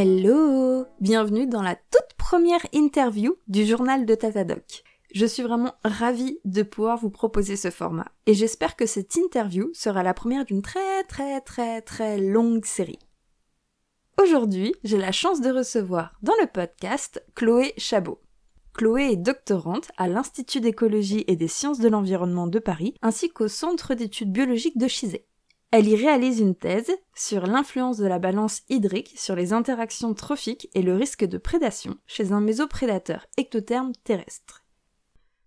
Hello Bienvenue dans la toute première interview du journal de Tatadoc. Je suis vraiment ravie de pouvoir vous proposer ce format et j'espère que cette interview sera la première d'une très très très très longue série. Aujourd'hui, j'ai la chance de recevoir dans le podcast Chloé Chabot. Chloé est doctorante à l'Institut d'écologie et des sciences de l'environnement de Paris ainsi qu'au Centre d'études biologiques de Chizé. Elle y réalise une thèse sur l'influence de la balance hydrique sur les interactions trophiques et le risque de prédation chez un mésoprédateur ectotherme terrestre.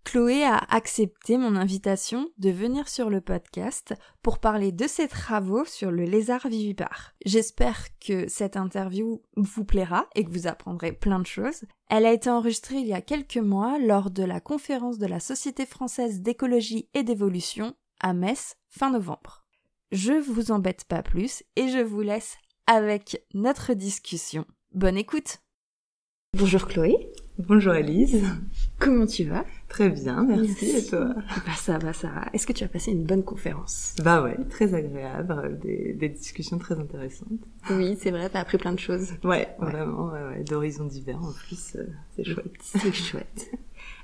Chloé a accepté mon invitation de venir sur le podcast pour parler de ses travaux sur le lézard vivipare. J'espère que cette interview vous plaira et que vous apprendrez plein de choses. Elle a été enregistrée il y a quelques mois lors de la conférence de la Société française d'écologie et d'évolution à Metz fin novembre je vous embête pas plus et je vous laisse avec notre discussion. Bonne écoute Bonjour Chloé. Bonjour Elise. Comment tu vas? Très bien, merci. Et toi? Bah ça va, ça va. Est-ce que tu as passé une bonne conférence? Bah ouais, très agréable, des, discussions très intéressantes. Oui, c'est vrai, t'as appris plein de choses. Ouais, vraiment, ouais, ouais, d'horizons divers en plus, euh, c'est chouette. C'est chouette.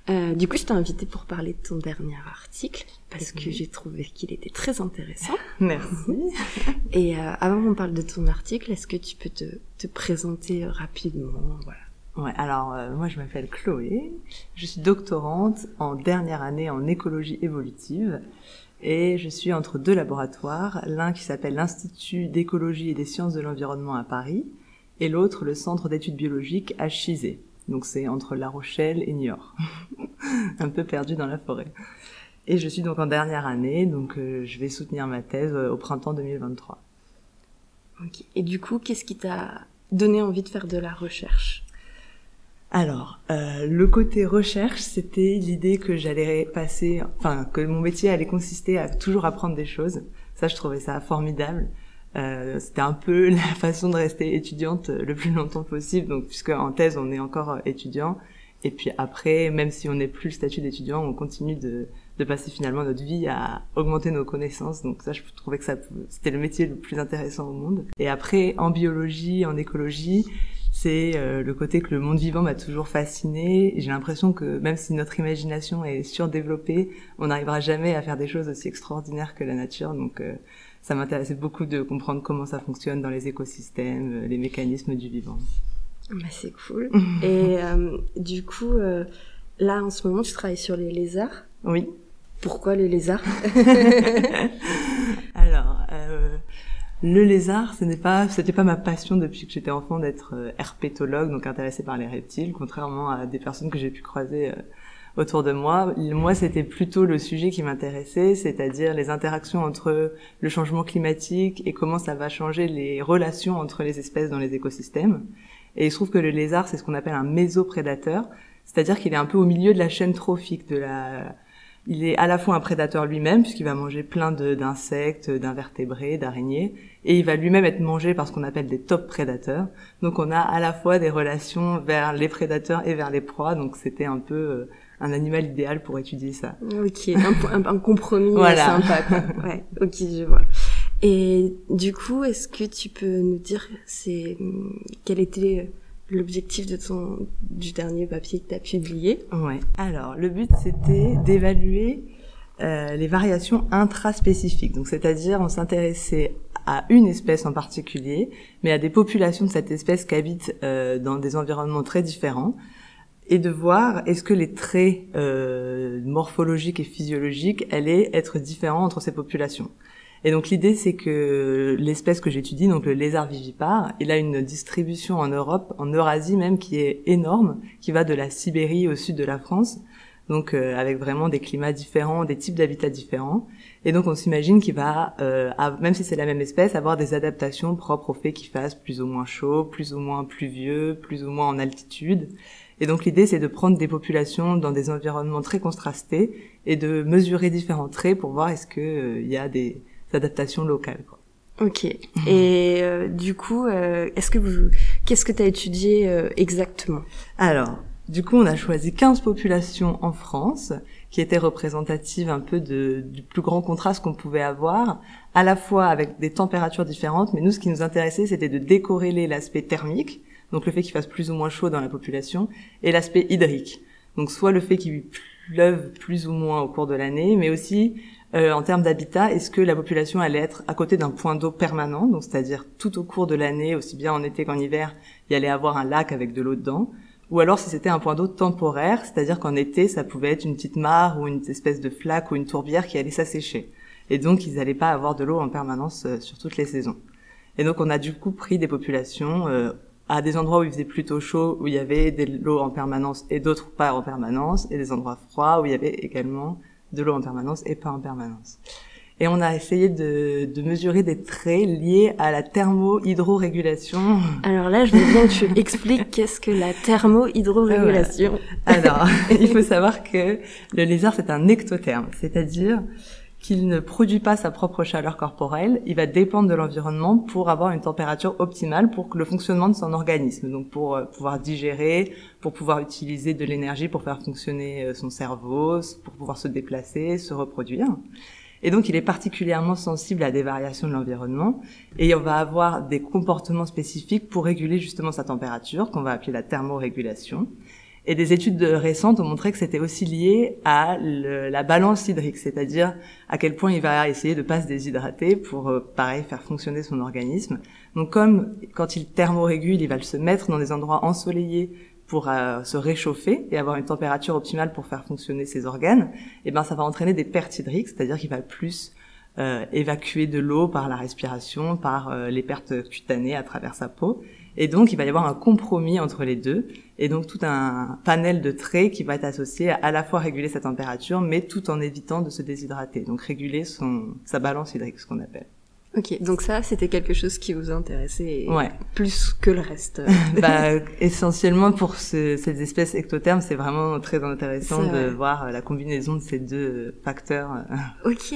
Euh, du coup, je t'ai invité pour parler de ton dernier article parce que j'ai trouvé qu'il était très intéressant. Merci. Et euh, avant qu'on parle de ton article, est-ce que tu peux te, te présenter rapidement Voilà. Ouais, alors euh, moi je m'appelle Chloé, je suis doctorante en dernière année en écologie évolutive et je suis entre deux laboratoires, l'un qui s'appelle l'Institut d'écologie et des sciences de l'environnement à Paris et l'autre le Centre d'études biologiques à Chizé. Donc c'est entre La Rochelle et Niort. un peu perdu dans la forêt. Et je suis donc en dernière année, donc euh, je vais soutenir ma thèse euh, au printemps 2023. Ok. Et du coup, qu'est-ce qui t'a donné envie de faire de la recherche? Alors, euh, le côté recherche, c'était l'idée que j'allais passer, enfin que mon métier allait consister à toujours apprendre des choses. Ça, je trouvais ça formidable. Euh, c'était un peu la façon de rester étudiante le plus longtemps possible. Donc, puisque en thèse, on est encore étudiant, et puis après, même si on n'est plus le statut d'étudiant, on continue de, de passer finalement notre vie à augmenter nos connaissances. Donc ça, je trouvais que ça, c'était le métier le plus intéressant au monde. Et après, en biologie, en écologie, c'est euh, le côté que le monde vivant m'a toujours fasciné. J'ai l'impression que même si notre imagination est surdéveloppée, on n'arrivera jamais à faire des choses aussi extraordinaires que la nature. Donc euh, ça m'intéressait beaucoup de comprendre comment ça fonctionne dans les écosystèmes, euh, les mécanismes du vivant. Bah, c'est cool. Et du coup, là en ce moment, tu travailles sur les lézards. Oui. Pourquoi les lézards? Alors, euh, le lézard, ce n'est pas, c'était pas ma passion depuis que j'étais enfant d'être euh, herpétologue, donc intéressée par les reptiles, contrairement à des personnes que j'ai pu croiser euh, autour de moi. Moi, c'était plutôt le sujet qui m'intéressait, c'est-à-dire les interactions entre le changement climatique et comment ça va changer les relations entre les espèces dans les écosystèmes. Et il se trouve que le lézard, c'est ce qu'on appelle un mésoprédateur, c'est-à-dire qu'il est un peu au milieu de la chaîne trophique de la il est à la fois un prédateur lui-même, puisqu'il va manger plein d'insectes, d'invertébrés, d'araignées, et il va lui-même être mangé par ce qu'on appelle des top prédateurs. Donc on a à la fois des relations vers les prédateurs et vers les proies, donc c'était un peu euh, un animal idéal pour étudier ça. Ok, un, un, compromis sympa. Quoi. Ouais, ok, je vois. Et du coup, est-ce que tu peux nous dire c'est quel était l'objectif de ton du dernier papier que tu as publié? Ouais. Alors, le but c'était d'évaluer euh, les variations intraspécifiques. Donc, c'est-à-dire, on s'intéressait à une espèce en particulier, mais à des populations de cette espèce qui habitent euh, dans des environnements très différents, et de voir est-ce que les traits euh, morphologiques et physiologiques allaient être différents entre ces populations. Et donc l'idée c'est que l'espèce que j'étudie, donc le lézard vivipare, il a une distribution en Europe, en Eurasie même, qui est énorme, qui va de la Sibérie au sud de la France, donc euh, avec vraiment des climats différents, des types d'habitats différents. Et donc on s'imagine qu'il va, euh, même si c'est la même espèce, avoir des adaptations propres au fait qu'il fasse plus ou moins chaud, plus ou moins pluvieux, plus ou moins en altitude. Et donc l'idée c'est de prendre des populations dans des environnements très contrastés et de mesurer différents traits pour voir est-ce qu'il euh, y a des adaptations locales. Quoi. Ok. Mhm. Et euh, du coup, euh, est-ce que vous, qu'est-ce que tu as étudié euh, exactement? Alors, du coup, on a choisi 15 populations en France qui étaient représentatives un peu de, du plus grand contraste qu'on pouvait avoir, à la fois avec des températures différentes, mais nous, ce qui nous intéressait, c'était de décorréler l'aspect thermique, donc le fait qu'il fasse plus ou moins chaud dans la population, et l'aspect hydrique. Donc soit le fait qu'il pleuve plus ou moins au cours de l'année, mais aussi euh, en termes d'habitat, est-ce que la population allait être à côté d'un point d'eau permanent, donc c'est-à-dire tout au cours de l'année, aussi bien en été qu'en hiver, il y allait avoir un lac avec de l'eau dedans, ou alors si c'était un point d'eau temporaire, c'est-à-dire qu'en été, ça pouvait être une petite mare ou une espèce de flaque ou une tourbière qui allait s'assécher. Et donc, ils n'allaient pas avoir de l'eau en permanence euh, sur toutes les saisons. Et donc, on a du coup pris des populations euh, à des endroits où il faisait plutôt chaud, où il y avait de l'eau en permanence et d'autres pas en permanence, et des endroits froids où il y avait également de l'eau en permanence et pas en permanence. Et on a essayé de, de mesurer des traits liés à la thermo-hydrorégulation. Alors là, je veux bien que tu expliques qu'est-ce que la thermo-hydrorégulation. Alors, il faut savoir que le lézard, c'est un ectotherme, c'est-à-dire qu'il ne produit pas sa propre chaleur corporelle, il va dépendre de l'environnement pour avoir une température optimale pour le fonctionnement de son organisme, donc pour euh, pouvoir digérer, pour pouvoir utiliser de l'énergie pour faire fonctionner euh, son cerveau, pour pouvoir se déplacer, se reproduire. Et donc, il est particulièrement sensible à des variations de l'environnement et on va avoir des comportements spécifiques pour réguler justement sa température, qu'on va appeler la thermorégulation. Et des études récentes ont montré que c'était aussi lié à la balance hydrique, c'est-à-dire à quel point il va essayer de pas se déshydrater pour, euh, pareil, faire fonctionner son organisme. Donc comme quand il thermorégule, il va se mettre dans des endroits ensoleillés pour euh, se réchauffer et avoir une température optimale pour faire fonctionner ses organes, et eh ben ça va entraîner des pertes hydriques, c'est-à-dire qu'il va plus euh, évacuer de l'eau par la respiration, par les pertes cutanées à travers sa peau. Et donc, il va y avoir un compromis entre les deux, et donc tout un panel de traits qui va être associé à, à la fois réguler sa température, mais tout en évitant de se déshydrater. Donc réguler son, sa balance hydrique, ce qu'on appelle. Ok, donc ça, c'était quelque chose qui vous intéressait ouais. plus que le reste. bah, essentiellement pour ce, ces espèces ectothermes, c'est vraiment très intéressant de voir la combinaison de ces deux facteurs. Ok.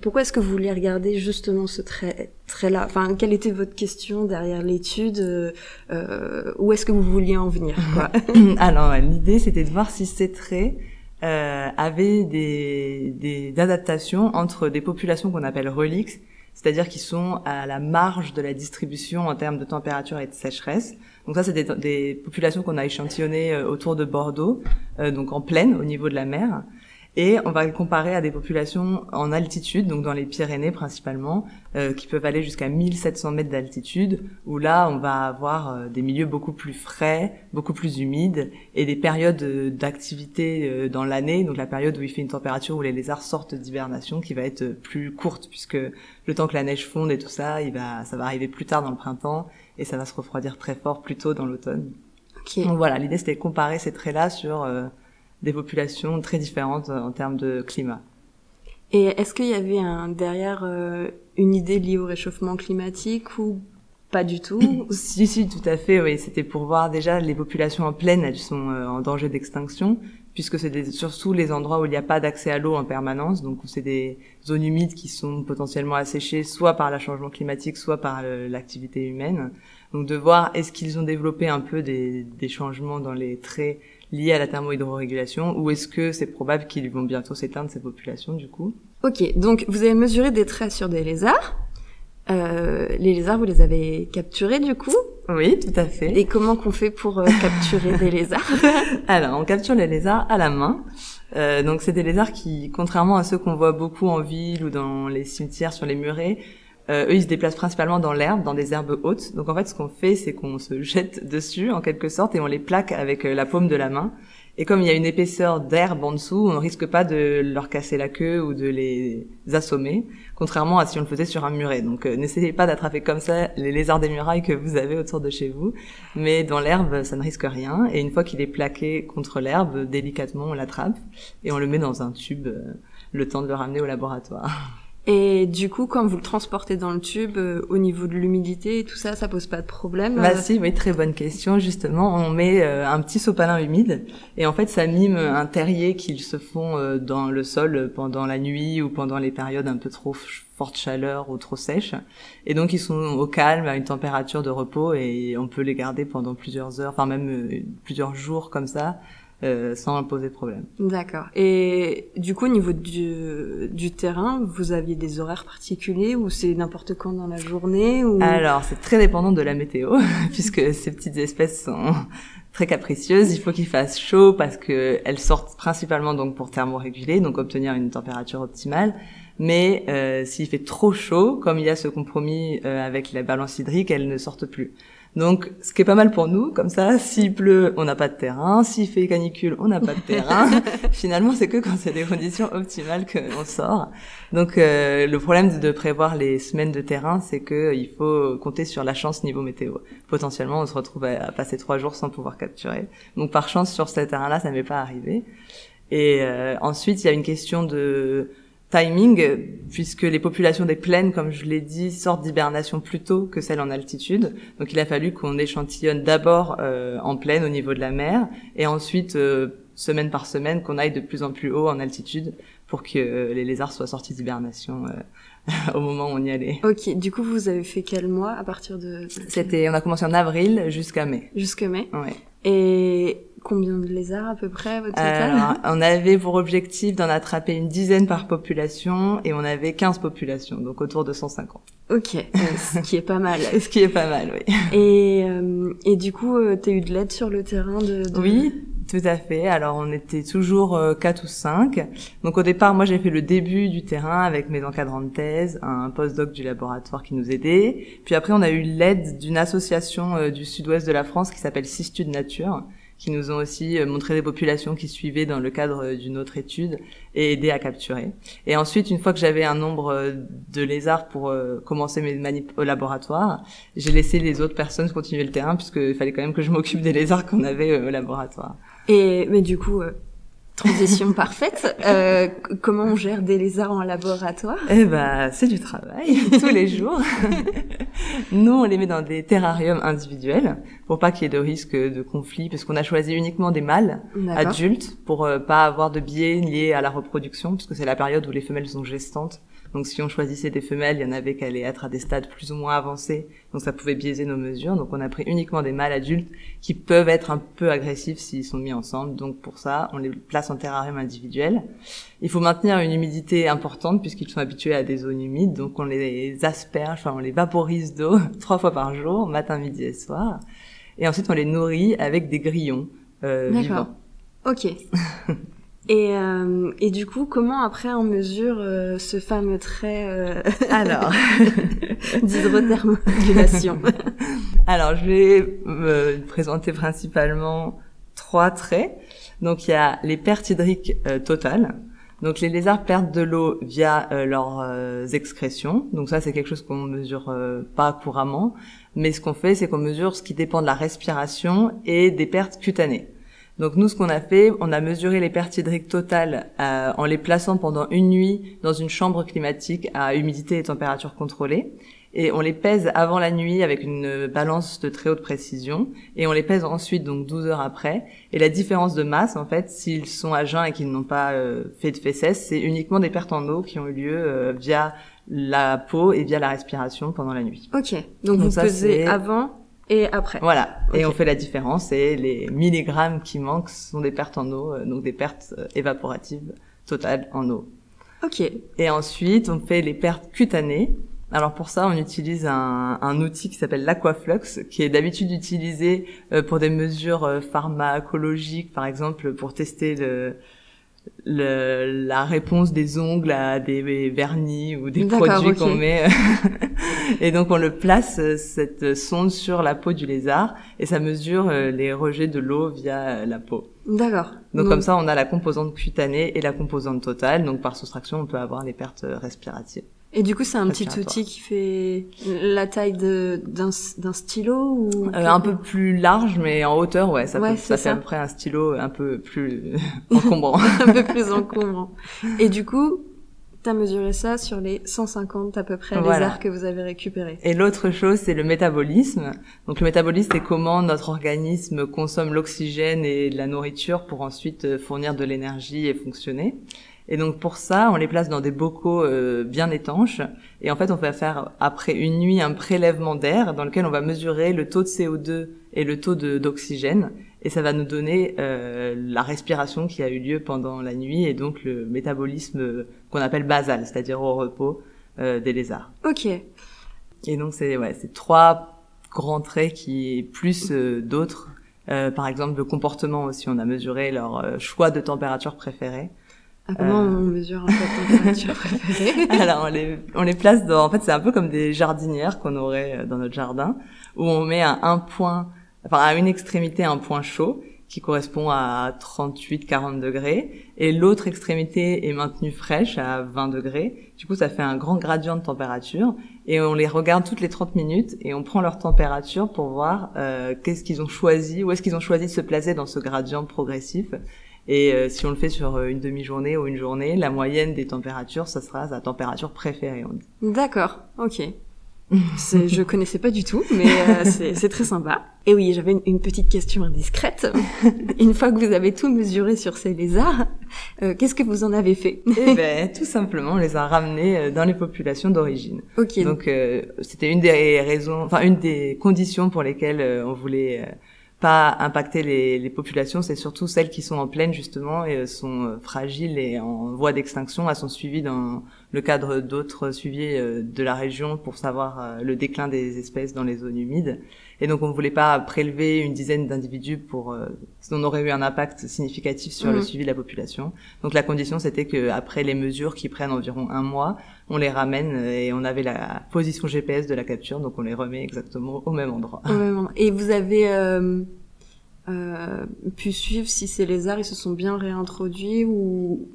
Pourquoi est-ce que vous voulez regarder justement ce trait, trait-là? Enfin, quelle était votre question derrière l'étude euh, Où est-ce que vous vouliez en venir quoi? Alors, l'idée, c'était de voir si ces traits euh, avaient des, des adaptations entre des populations qu'on appelle reliques c'est-à-dire qu'ils sont à la marge de la distribution en termes de température et de sécheresse. Donc ça, c'est des, des, populations qu'on a échantillonnées euh, autour de Bordeaux, euh, donc en plaine au niveau de la mer. Et on va le comparer à des populations en altitude, donc dans les Pyrénées principalement, euh, qui peuvent aller jusqu'à 1700 mètres d'altitude, où là on va avoir euh, des milieux beaucoup plus frais, beaucoup plus humides, et des périodes euh, d'activité euh, dans l'année, donc la période où il fait une température où les lézards sortent d'hibernation, qui va être plus courte, puisque le temps que la neige fonde et tout ça, il va, ça va arriver plus tard dans le printemps, et ça va se refroidir très fort plus tôt dans l'automne. Okay. Donc voilà, l'idée c'était de comparer ces traits-là sur des populations très différentes euh, en termes de climat. Et est-ce qu'il y avait un, derrière euh, une idée liée au réchauffement climatique ou pas du tout Si, si, tout à fait. Oui, c'était pour voir déjà les populations en plaine, elles sont euh, en danger d'extinction, puisque c'est surtout les endroits où il n'y a pas d'accès à l'eau en permanence, donc c'est des zones humides qui sont potentiellement asséchées, soit par le changement climatique, soit par l'activité humaine. Donc de voir est-ce qu'ils ont développé un peu des, des changements dans les traits liés à la thermohydrorégulation ou est-ce que c'est probable qu'ils vont bientôt s'éteindre ces populations du coup? Ok, donc vous avez mesuré des traits sur des lézards. Euh, les lézards, vous les avez capturés du coup? Oui, tout à fait. Et comment qu'on fait pour euh, capturer des lézards? Alors, on capture les lézards à la main. Euh, donc, c'est des lézards qui, contrairement à ceux qu'on voit beaucoup en ville ou dans les cimetières sur les murets, euh, eux, ils se déplacent principalement dans l'herbe, dans des herbes hautes. Donc en fait, ce qu'on fait, c'est qu'on se jette dessus, en quelque sorte, et on les plaque avec euh, la paume de la main. Et comme il y a une épaisseur d'herbe en dessous, on ne risque pas de leur casser la queue ou de les assommer, contrairement à si on le faisait sur un muret. Donc euh, n'essayez pas d'attraper comme ça les lézards des murailles que vous avez autour de chez vous, mais dans l'herbe, ça ne risque rien. Et une fois qu'il est plaqué contre l'herbe, délicatement, on l'attrape et on le met dans un tube, le temps de le ramener au laboratoire. Et du coup, quand vous le transportez dans le tube, euh, au niveau de l'humidité et tout ça, ça pose pas de problème Bah si, oui, très bonne question. Justement, on met euh, un petit sopalin humide et en fait, ça mime un terrier qu'ils se font euh, dans le sol pendant la nuit ou pendant les périodes un peu trop forte chaleur ou trop sèches. Et donc, ils sont au calme, à une température de repos et on peut les garder pendant plusieurs heures, enfin même plusieurs jours comme ça. Euh, sans poser de problème. D'accord. Et du coup, au niveau du, du terrain, vous aviez des horaires particuliers ou c'est n'importe quand dans la journée ou... Alors, c'est très dépendant de la météo, puisque ces petites espèces sont très capricieuses. Il faut qu'il fasse chaud parce que elles sortent principalement donc pour thermoréguler, donc obtenir une température optimale. Mais euh, s'il fait trop chaud, comme il y a ce compromis euh, avec la balance hydrique, elles ne sortent plus. Donc, ce qui est pas mal pour nous, comme ça, s'il pleut, on n'a pas de terrain, s'il fait canicule, on n'a pas de terrain. Finalement, c'est que quand c'est des conditions optimales qu'on sort. Donc, euh, le problème de prévoir les semaines de terrain, c'est que euh, il faut compter sur la chance niveau météo. Potentiellement, on se retrouve à, passer trois jours sans pouvoir capturer. Donc, par chance, sur ce terrain-là, ça m'est pas arrivé. Et euh, ensuite, il y a une question de timing, puisque les populations des plaines, comme je l'ai dit, sortent d'hibernation plus tôt que celles en altitude. Donc il a fallu qu'on échantillonne d'abord euh, en plaine au niveau de la mer, et ensuite, euh, semaine par semaine, qu'on aille de plus en plus haut en altitude pour que euh, les lézards soient sortis d'hibernation au moment où on y allait. Ok, du coup vous avez fait quel mois à partir de... C'était, on a commencé en avril jusqu'à mai. Jusqu'à mai. Ouais. Et Combien de lézards à peu près au total On avait pour objectif d'en attraper une dizaine par population et on avait 15 populations, donc autour de 150. Ok, euh, ce qui est pas mal. ce qui est pas mal, oui. Et, euh, et du coup, euh, tu as eu de l'aide sur le terrain de, de... Oui, tout à fait. Alors on était toujours euh, 4 ou 5. Donc au départ, moi j'ai fait le début du terrain avec mes encadrants de thèse, un postdoc du laboratoire qui nous aidait. Puis après, on a eu l'aide d'une association du sud-ouest de la France qui s'appelle Sistude Nature qui nous ont aussi euh, montré des populations qui suivaient dans le cadre euh, d'une autre étude et aidé à capturer. Et ensuite, une fois que j'avais un nombre euh, de lézards pour commencer mes manips au laboratoire, j'ai laissé les autres personnes continuer le terrain puisqu'il fallait quand même que je m'occupe des lézards qu'on avait au laboratoire. Et mais du coup, Transition parfaite. Euh, comment on gère des lézards en laboratoire? Eh ben, c'est du travail tous les jours. Nous, on les met dans des terrariums individuels pour pas qu'il y ait de risque de conflit, parce qu'on a choisi uniquement des mâles adultes pour euh, pas avoir de biais liés à la reproduction, puisque c'est la période où les femelles sont gestantes donc si on choisissait des femelles, il y en avait qui allaient être à des stades plus ou moins avancés, donc ça pouvait biaiser nos mesures. Donc on a pris uniquement des mâles adultes qui peuvent être un peu agressifs s'ils sont mis ensemble. Donc pour ça, on les place en terrarium individuel. Il faut maintenir une humidité importante puisqu'ils sont habitués à des zones humides, donc on les asperge, enfin on les vaporise d'eau trois fois par jour, matin, midi et soir. Et ensuite on les nourrit avec des grillons euh, vivants. Ok. Et, euh, et du coup, comment après on mesure euh, ce fameux trait euh, Alors, d'hydrothermodulation? Alors, je vais me présenter principalement trois traits. Donc, il y a les pertes hydriques euh, totales. Donc, les lézards perdent de l'eau via euh, leurs excrétions. Donc, ça, c'est quelque chose qu'on mesure pas couramment. Mais ce qu'on fait, c'est qu'on mesure ce qui dépend de la respiration et des pertes cutanées. Donc nous, ce qu'on a fait, on a mesuré les pertes hydriques totales euh, en les plaçant pendant une nuit dans une chambre climatique à humidité et température contrôlée. Et on les pèse avant la nuit avec une balance de très haute précision. Et on les pèse ensuite, donc 12 heures après. Et la différence de masse, en fait, s'ils sont à jeun et qu'ils n'ont pas euh, fait de fesses, c'est uniquement des pertes en eau qui ont eu lieu euh, via la peau et via la respiration pendant la nuit. Ok. Donc, vous pesez avant et après. Voilà. Et on fait la différence et les milligrammes qui manquent sont des pertes en eau, euh, donc des pertes euh, évaporatives totales en eau. Ok. Et ensuite, on fait les pertes cutanées. Alors pour ça, on utilise un, un outil qui s'appelle l'aquaflux, qui est d'habitude utilisé euh, pour des mesures pharmacologiques, par exemple pour tester le, le, la réponse des ongles à des vernis ou des produits qu'on met. et donc on le place euh, cette sonde sur la peau du lézard et ça mesure euh, les rejets de l'eau via la peau. D'accord. Donc, comme ça on a la composante cutanée et la composante totale. Donc par soustraction on peut avoir les pertes respiratives. Et du coup, c'est un petit outil qui fait la taille d'un stylo ou euh, un peu plus large, mais en hauteur, ouais, ça, peut, ça, fait à peu près un stylo un peu plus encombrant. un peu plus encombrant. Et du coup, t'as mesuré ça sur les 150 à peu près lézards que vous avez récupérés. Et l'autre chose, c'est le métabolisme. Donc le métabolisme, c'est comment notre organisme consomme l'oxygène et la nourriture pour ensuite fournir de l'énergie et fonctionner. Et donc pour ça, on les place dans des bocaux euh, bien étanches. Et en fait, on va faire après une nuit un prélèvement d'air dans lequel on va mesurer le taux de CO2 et le taux d'oxygène. et ça va nous donner euh, la respiration qui a eu lieu pendant la nuit et donc le métabolisme qu'on appelle basal, c'est-à-dire au repos euh, des lézards. Ok. Et donc c'est ouais, c'est trois grands traits qui plus euh, d'autres. Euh, par exemple, le comportement aussi, on a mesuré leur euh, choix de température préférée. Ah, comment Euh. on mesure un peu la température préférée Alors on les on les place dans en fait c'est un peu comme des jardinières qu'on aurait euh, dans notre jardin où on met à un point enfin à une extrémité un point chaud qui correspond à 38 40 degrés et l'autre extrémité est maintenue fraîche à 20 degrés. Du coup ça fait un grand gradient de température et on les regarde toutes les 30 minutes et on prend leur température pour voir euh, qu'est-ce qu'ils ont choisi où est-ce qu'ils ont choisi de se placer dans ce gradient progressif. Et euh, si on le fait sur euh, une demi-journée ou une journée, la moyenne des températures, ça sera sa température préférée. D'accord, ok. Je connaissais pas du tout, mais euh, c'est très sympa. Et oui, j'avais une, une petite question indiscrète. Une fois que vous avez tout mesuré sur ces lézards, euh, qu'est-ce que vous en avez fait? Eh ben, tout simplement, on les a ramenés euh, dans les populations d'origine. Ok, Donc, euh, c'était une des raisons, enfin une des conditions pour lesquelles on voulait euh, pas impacter les, populations, c'est surtout celles qui sont en plaine justement et euh, sont euh, fragiles et en voie d'extinction. Elles sont suivies dans le cadre d'autres suivis euh, de la région pour savoir euh, le déclin des espèces dans les zones humides. Et donc, on voulait pas prélever une dizaine d'individus pour, euh, sinon on aurait eu un impact significatif sur le Mhm. suivi de la population. Donc, la condition, c'était que après les mesures qui prennent environ un mois, on les ramène et on avait la position GPS de la capture, donc on les remet exactement au même endroit. au même moment. Et vous avez euh, euh, pu suivre si ces lézards ils se sont bien réintroduits ou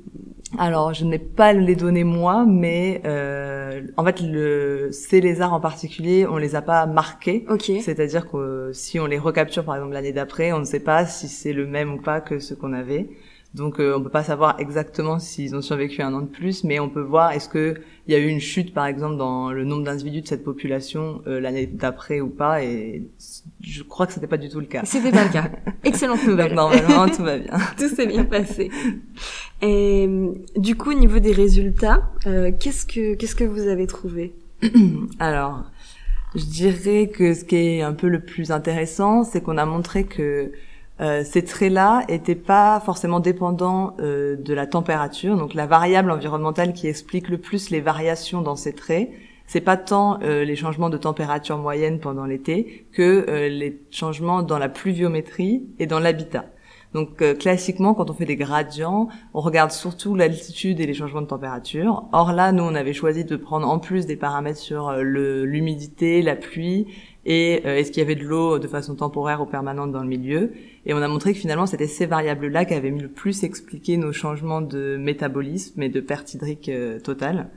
Alors, je n'ai pas les données moi, mais euh, en fait, le, ces lézards en particulier, on les a pas marqués. Ok, C'est-à-dire que si on les recapture par exemple l'année d'après, on ne sait pas si c'est le même ou pas que ce qu'on avait. Donc euh, on peut pas savoir exactement s'ils ont survécu un an de plus, mais on peut voir est-ce que il y a eu une chute par exemple dans le nombre d'individus de cette population euh, l'année d'après ou pas. Et je crois que c'était pas du tout le cas. c'était pas le cas. Excellente Donc nouvelle. normalement tout va bien. Tout s'est bien passé. Et du coup, au niveau des résultats, euh, qu'est-ce que qu'est-ce que vous avez trouvé? Alors, je dirais que ce qui est un peu le plus intéressant, c'est qu'on a montré que euh, ces traits-là étaient pas forcément dépendants euh, de la température. Donc la variable environnementale qui explique le plus les variations dans ces traits, c'est pas tant euh, les changements de température moyenne pendant l'été que euh, les changements dans la pluviométrie et dans l'habitat. Donc euh, classiquement, quand on fait des gradients, on regarde surtout l'altitude et les changements de température. Or là, nous, on avait choisi de prendre en plus des paramètres sur euh, l'humidité, la pluie et euh, est-ce qu'il y avait de l'eau de façon temporaire ou permanente dans le milieu? Et on a montré que finalement, c'était ces variables-là qui avaient le plus expliqué nos changements de métabolisme et de perte hydrique euh, totale.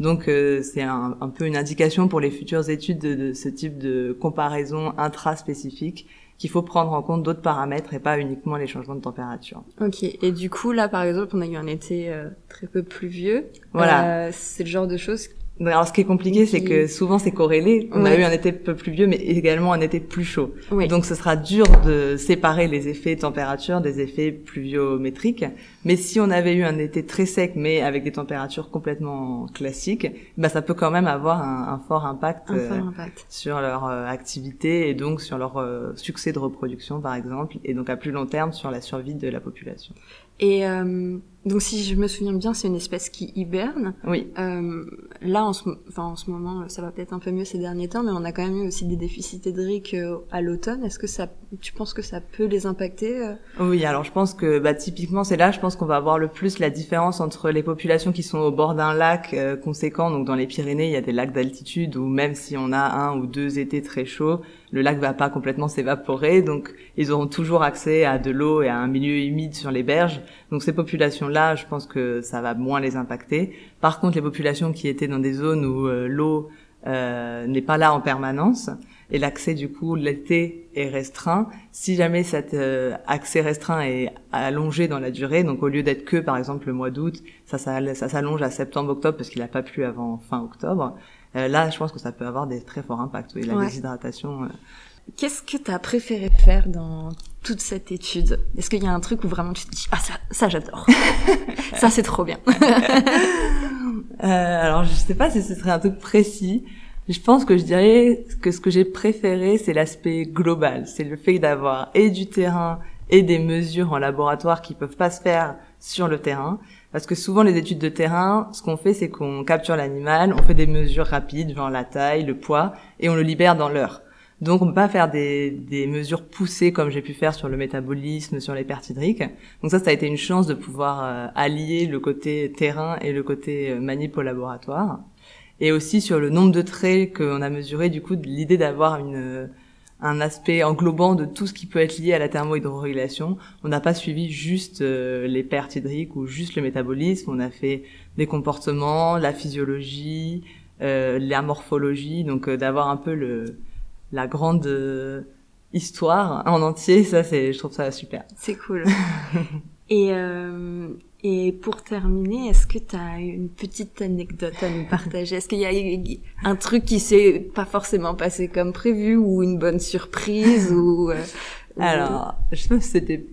Donc euh, c'est un, un peu une indication pour les futures études de, de ce type de comparaison intraspécifique qu'il faut prendre en compte d'autres paramètres et pas uniquement les changements de température. Ok. Et du coup, là, par exemple, on a eu un été euh, très peu pluvieux. Voilà. Euh, c'est le genre de choses. Alors ce qui est compliqué, c'est que souvent c'est corrélé. On a Ouais. eu un été peu pluvieux, mais également un été plus chaud. Oui. Donc ce sera dur de séparer les effets température des effets pluviométriques. Mais si on avait eu un été très sec, mais avec des températures complètement classiques, bah ça peut quand même avoir un, un fort impact un euh, fort impact. sur leur euh, activité et donc sur leur euh, succès de reproduction par exemple, et donc à plus long terme sur la survie de la population. Et euh, donc, si je me souviens bien, c'est une espèce qui hiberne. Oui. Euh, là, en ce, enfin, en ce moment, ça va peut-être un peu mieux ces derniers temps, mais on a quand même eu aussi des déficits hydriques à l'automne. Est-ce que ça, tu penses que ça peut les impacter Oui, alors je pense que bah, typiquement c'est là, je pense qu'on va avoir le plus la différence entre les populations qui sont au bord d'un lac euh, conséquent, donc dans les Pyrénées il y a des lacs d'altitude où même si on a un ou deux étés très chauds, le lac va pas complètement s'évaporer, donc ils auront toujours accès à de l'eau et à un milieu humide sur les berges. Donc ces populations-là, je pense que ça va moins les impacter. Par contre, les populations qui étaient dans des zones où euh, l'eau euh, n'est pas là en permanence et l'accès du coup l'été est restreint. Si jamais cet euh, accès restreint est allongé dans la durée, donc au lieu d'être que par exemple le mois d'août, ça, ça, ça s'allonge à septembre-octobre parce qu'il n'a pas plu avant fin octobre. euh, là, je pense que ça peut avoir des très forts impacts. Oui, la Ouais. déshydratation. euh, Qu'est-ce que tu as préféré faire dans toute cette étude? Est-ce qu'il y a un truc où vraiment tu te dis ah ça, ça j'adore, ça c'est trop bien. Euh, alors, je sais pas si ce serait un truc précis. Je pense que je dirais que ce que j'ai préféré, c'est l'aspect global. C'est le fait d'avoir et du terrain et des mesures en laboratoire qui peuvent pas se faire sur le terrain. Parce que souvent les études de terrain, ce qu'on fait, c'est qu'on capture l'animal, on fait des mesures rapides, genre la taille, le poids, et on le libère dans l'heure. Donc, on peut pas faire des, des mesures poussées comme j'ai pu faire sur le métabolisme, sur les pertes hydriques. Donc ça, ça a été une chance de pouvoir euh, allier le côté terrain et le côté euh, manip au laboratoire. Et aussi sur le nombre de traits qu'on a mesuré, du coup, l'idée d'avoir une un aspect englobant de tout ce qui peut être lié à la thermohydrorégulation. On n'a pas suivi juste euh, les pertes hydriques ou juste le métabolisme. On a fait des comportements, la physiologie, euh, la morphologie, donc d'avoir un peu le la grande euh, histoire en entier. Ça, c'est, je trouve ça super. C'est cool. et euh, et pour terminer, est-ce que tu as une petite anecdote à nous partager? Est-ce qu'il y a un truc qui s'est pas forcément passé comme prévu ou une bonne surprise ou euh, Alors, je pense que c'était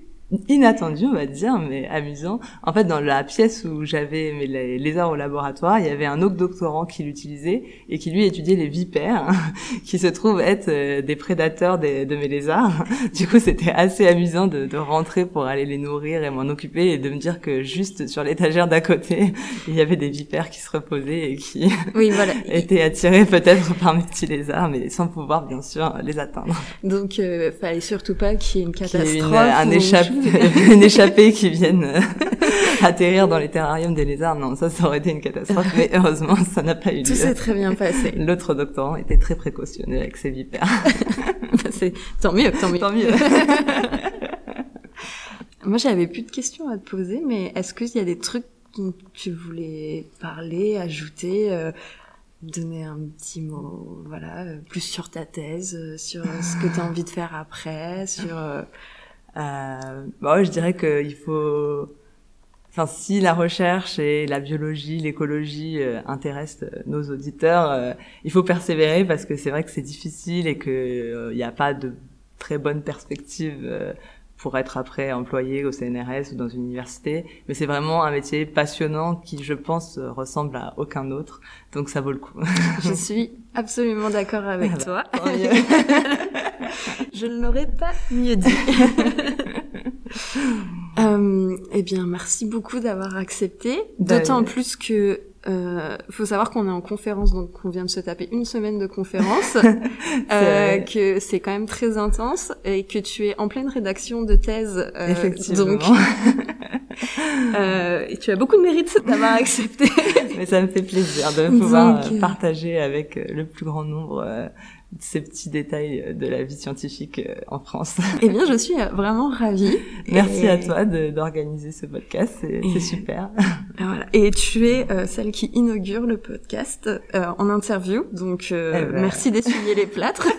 inattendu, on va dire, mais amusant. En fait, dans la pièce où j'avais mes lézards au laboratoire, il y avait un autre doctorant qui l'utilisait et qui lui étudiait les vipères, qui se trouvent être euh, des prédateurs de mes lézards. Du coup, c'était assez amusant de, de, rentrer pour aller les nourrir et m'en occuper et de me dire que juste sur l'étagère d'à côté, il y avait des vipères qui se reposaient et qui oui, voilà. étaient attirés peut-être par mes petits lézards, mais sans pouvoir bien sûr les atteindre. Donc, euh, fallait surtout pas qu'il y ait une catastrophe. Une, un échappé une échappée qui vienne euh, atterrir dans les terrariums des lézards. Non, ça, ça aurait été une catastrophe, mais heureusement, ça n'a pas eu lieu. Tout s'est très bien passé. L'autre doctorant était très précautionneux avec ses vipères. Bah, c'est tant mieux, tant mieux. Tant mieux. Moi, j'avais plus de questions à te poser, mais est-ce qu'il y a des trucs dont tu voulais parler, ajouter euh, donner un petit mot, voilà, euh, plus sur ta thèse, sur ce que tu as envie de faire après, sur euh, bah ouais, je dirais qu'il faut, enfin, si la recherche et la biologie, l'écologie euh, intéressent euh, nos auditeurs, euh, il faut persévérer parce que c'est vrai que c'est difficile et que il n'y a pas de très bonne perspective pour être après employé au CNRS ou dans une université. Mais c'est vraiment un métier passionnant qui, je pense, ressemble à aucun autre. Donc ça vaut le coup. je suis absolument d'accord avec ah bah, toi. je ne l'aurais pas mieux dit. euh, eh bien, merci beaucoup d'avoir accepté. D'autant plus que euh, faut savoir qu'on est en conférence, donc on vient de se taper une semaine de conférence, euh, que c'est quand même très intense et que tu es en pleine rédaction de thèse. Euh, Effectivement. Donc, euh, et tu as beaucoup de mérite d'avoir accepté. Mais ça me fait plaisir de pouvoir donc, partager avec le plus grand nombre ces petits détails de la vie scientifique euh, en France. Eh bien, je suis vraiment ravie. Merci à toi d'organiser ce podcast, c'est super. Voilà. Et tu es euh, celle qui inaugure le podcast euh, en interview, donc euh, eh ben... merci d'essuyer les plâtres.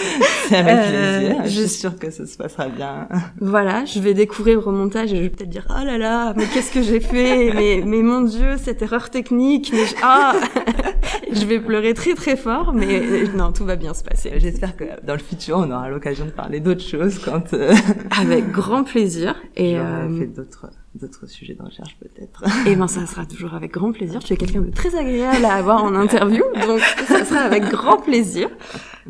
c'est avec plaisir, je suis sûre que ça se passera bien. Voilà, je vais découvrir au montage et je vais peut-être dire « Oh là là, mais qu'est-ce que j'ai fait? Mais, mais mon Dieu, cette erreur technique, mais... Ah Je vais pleurer très très fort, mais non, tout va bien se passer. J'espère que dans le futur, on aura l'occasion de parler d'autres choses quand. Euh... Avec grand plaisir. Et euh... fait d'autres d'autres sujets de recherche peut-être. Eh ben ça sera toujours avec grand plaisir. Tu es quelqu'un de très agréable à avoir en interview, donc ça sera avec grand plaisir.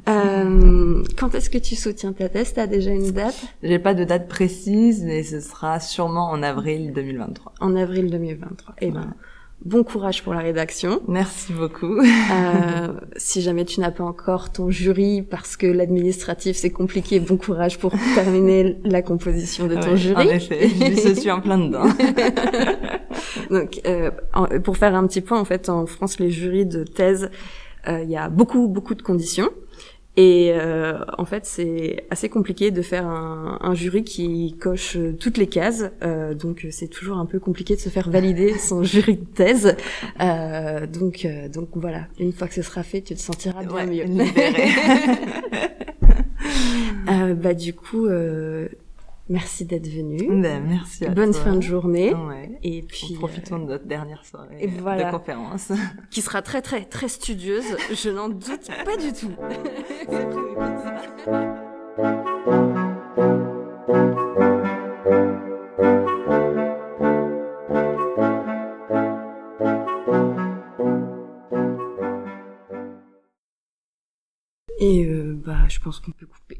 Euh, quand est-ce que tu soutiens ta thèse? T'as déjà une date? J'ai pas de date précise, mais ce sera sûrement en avril 2023. En avril 2023. Eh ben. Bon courage pour la rédaction. Merci beaucoup. euh, si jamais tu n'as pas encore ton jury parce que l'administratif c'est compliqué, bon courage pour terminer la composition de ton ouais, jury. En effet, je suis en plein dedans. Donc, euh, pour faire un petit point, en fait, en France, les jurys de thèse, euh, il y a beaucoup, beaucoup de conditions. Et euh, en fait, c'est assez compliqué de faire un, un, jury qui coche toutes les cases. Euh, donc, c'est toujours un peu compliqué de se faire valider son jury de thèse. Euh, donc, donc voilà. Une fois que ce sera fait, tu te sentiras bien ouais, mieux. bah du coup. Merci d'être venu. Ben, merci à Bonne toi. fin de journée. Ouais. Et puis profitons de notre dernière soirée et voilà. de conférence qui sera très très très studieuse, je n'en doute pas du tout. Et euh, bah je pense qu'on peut couper